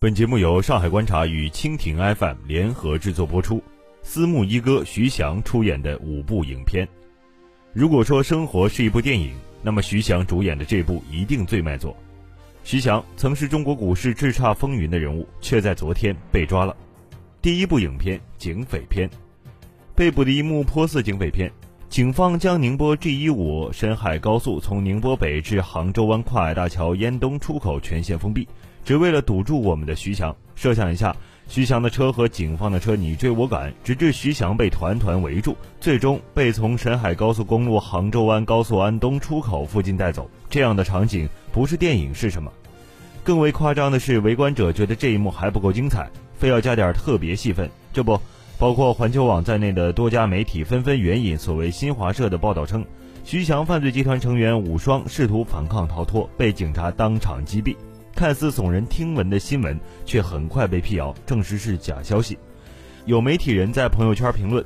本节目由上海观察与蜻蜓 FM 联合制作播出，私募一哥徐翔出演的五部影片。如果说生活是一部电影，那么徐翔主演的这部一定最卖座。徐翔曾是中国股市叱咤风云的人物，却在昨天被抓了。第一部影片《警匪片》，被捕的一幕颇似警匪片。警方将宁波 G 一五沈海高速从宁波北至杭州湾跨海大桥烟东出口全线封闭。只为了堵住我们的徐翔，设想一下，徐翔的车和警方的车你追我赶，直至徐翔被团团围住，最终被从沈海高速公路杭州湾高速安东出口附近带走。这样的场景不是电影是什么？更为夸张的是，围观者觉得这一幕还不够精彩，非要加点特别戏份。这不，包括环球网在内的多家媒体纷纷援引所谓新华社的报道称，徐翔犯罪集团成员武双试图反抗逃脱，被警察当场击毙。看似耸人听闻的新闻，却很快被辟谣，证实是假消息。有媒体人在朋友圈评论：“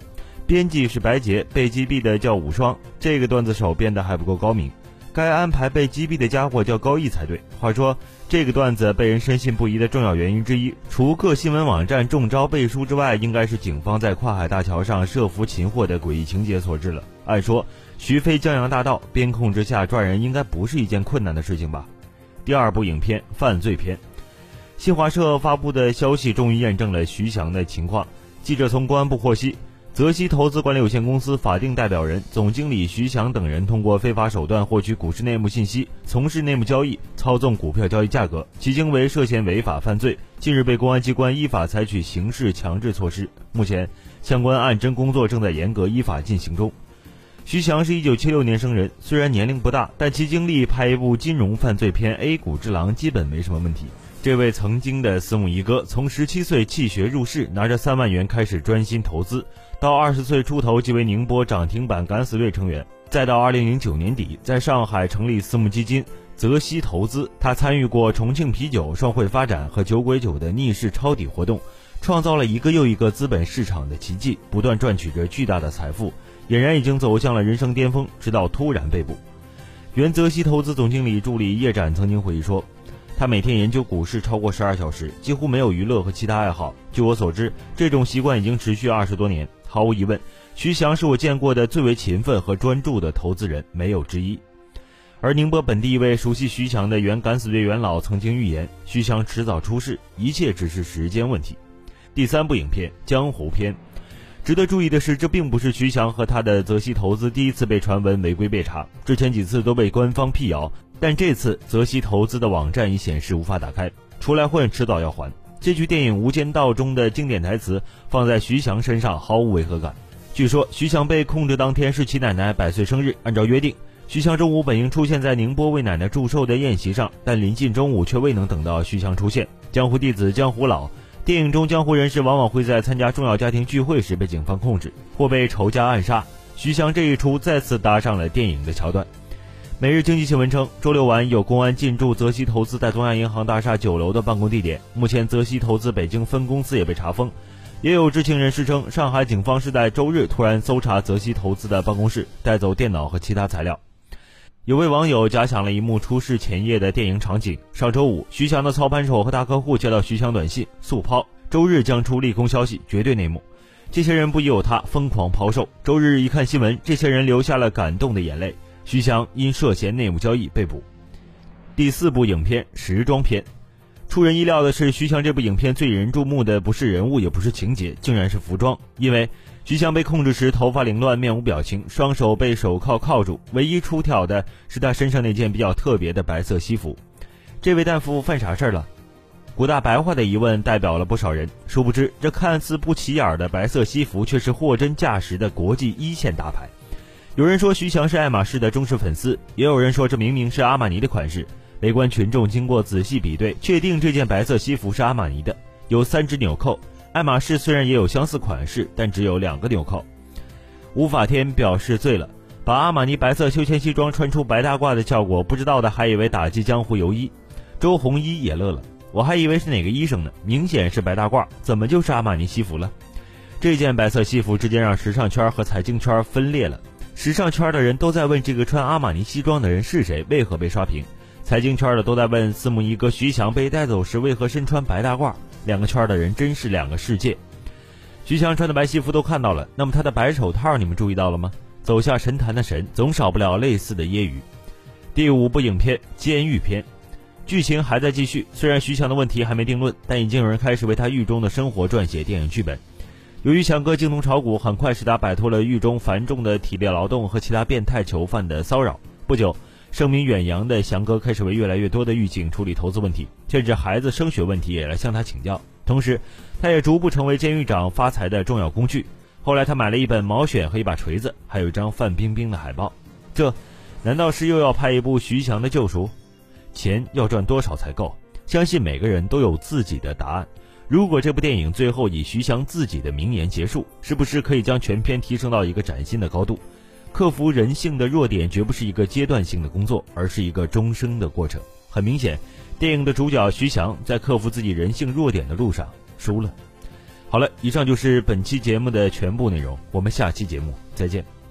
编辑是白洁，被击毙的叫武双。”这个段子手编的还不够高明，该安排被击毙的家伙叫高毅才对。话说，这个段子被人深信不疑的重要原因之一，除各新闻网站中招背书之外，应该是警方在跨海大桥上设伏擒获的诡异情节所致了。按说，徐飞江洋大盗，边控之下抓人，应该不是一件困难的事情吧？第二部影片《犯罪片》，新华社发布的消息终于验证了徐翔的情况。记者从公安部获悉，泽熙投资管理有限公司法定代表人、总经理徐翔等人通过非法手段获取股市内幕信息，从事内幕交易，操纵股票交易价格，其行为涉嫌违法犯罪。近日被公安机关依法采取刑事强制措施，目前相关案侦工作正在严格依法进行中。徐翔是一九七六年生人，虽然年龄不大，但其经历拍一部金融犯罪片《A 股之狼》基本没什么问题。这位曾经的私募一哥，从十七岁弃学入市，拿着三万元开始专心投资，到二十岁出头即为宁波涨停板敢死队成员，再到二零零九年底在上海成立私募基金泽熙投资。他参与过重庆啤酒、双汇发展和酒鬼酒的逆势抄底活动，创造了一个又一个资本市场的奇迹，不断赚取着巨大的财富。俨然已经走向了人生巅峰，直到突然被捕。原泽熙投资总经理助理叶展曾经回忆说：“他每天研究股市超过十二小时，几乎没有娱乐和其他爱好。据我所知，这种习惯已经持续二十多年。毫无疑问，徐翔是我见过的最为勤奋和专注的投资人，没有之一。”而宁波本地一位熟悉徐翔的原敢死队元老曾经预言：“徐翔迟早出事，一切只是时间问题。”第三部影片《江湖篇》。值得注意的是，这并不是徐翔和他的泽熙投资第一次被传闻违规被查，之前几次都被官方辟谣，但这次泽熙投资的网站已显示无法打开，出来混迟早要还。这句电影《无间道》中的经典台词放在徐翔身上毫无违和感。据说徐翔被控制当天是其奶奶百岁生日，按照约定，徐翔中午本应出现在宁波为奶奶祝寿的宴席上，但临近中午却未能等到徐翔出现。江湖弟子江湖老。电影中，江湖人士往往会在参加重要家庭聚会时被警方控制，或被仇家暗杀。徐翔这一出再次搭上了电影的桥段。每日经济新闻称，周六晚有公安进驻泽熙投资在东亚银行大厦九楼的办公地点，目前泽熙投资北京分公司也被查封。也有知情人士称，上海警方是在周日突然搜查泽熙投资的办公室，带走电脑和其他材料。有位网友假想了一幕出事前夜的电影场景：上周五，徐翔的操盘手和大客户接到徐翔短信速抛，周日将出利空消息，绝对内幕。这些人不疑有他，疯狂抛售。周日一看新闻，这些人流下了感动的眼泪。徐翔因涉嫌内幕交易被捕。第四部影片时装片，出人意料的是，徐翔这部影片最引人注目的不是人物，也不是情节，竟然是服装，因为。徐翔被控制时，头发凌乱，面无表情，双手被手铐铐住。唯一出挑的是他身上那件比较特别的白色西服。这位大夫犯啥事儿了？古大白话的疑问代表了不少人。殊不知，这看似不起眼的白色西服，却是货真价实的国际一线大牌。有人说徐翔是爱马仕的忠实粉丝，也有人说这明明是阿玛尼的款式。围观群众经过仔细比对，确定这件白色西服是阿玛尼的，有三只纽扣。爱马仕虽然也有相似款式，但只有两个纽扣。吴法天表示醉了，把阿玛尼白色休闲西装穿出白大褂的效果，不知道的还以为打击江湖游医。周鸿祎也乐了，我还以为是哪个医生呢，明显是白大褂，怎么就是阿玛尼西服了？这件白色西服直接让时尚圈和财经圈分裂了。时尚圈的人都在问这个穿阿玛尼西装的人是谁，为何被刷屏？财经圈的都在问四目一哥徐翔被带走时为何身穿白大褂，两个圈的人真是两个世界。徐翔穿的白西服都看到了，那么他的白手套你们注意到了吗？走下神坛的神，总少不了类似的揶揄。第五部影片《监狱篇》，剧情还在继续。虽然徐翔的问题还没定论，但已经有人开始为他狱中的生活撰写电影剧本。由于翔哥精通炒股，很快使他摆脱了狱中繁重的体力劳动和其他变态囚犯的骚扰。不久，声名远扬的翔哥开始为越来越多的狱警处理投资问题，甚至孩子升学问题也来向他请教。同时，他也逐步成为监狱长发财的重要工具。后来，他买了一本《毛选》和一把锤子，还有一张范冰冰的海报。这，难道是又要拍一部徐翔的救赎？钱要赚多少才够？相信每个人都有自己的答案。如果这部电影最后以徐翔自己的名言结束，是不是可以将全片提升到一个崭新的高度？克服人性的弱点绝不是一个阶段性的工作，而是一个终生的过程。很明显，电影的主角徐翔在克服自己人性弱点的路上输了。好了，以上就是本期节目的全部内容，我们下期节目再见。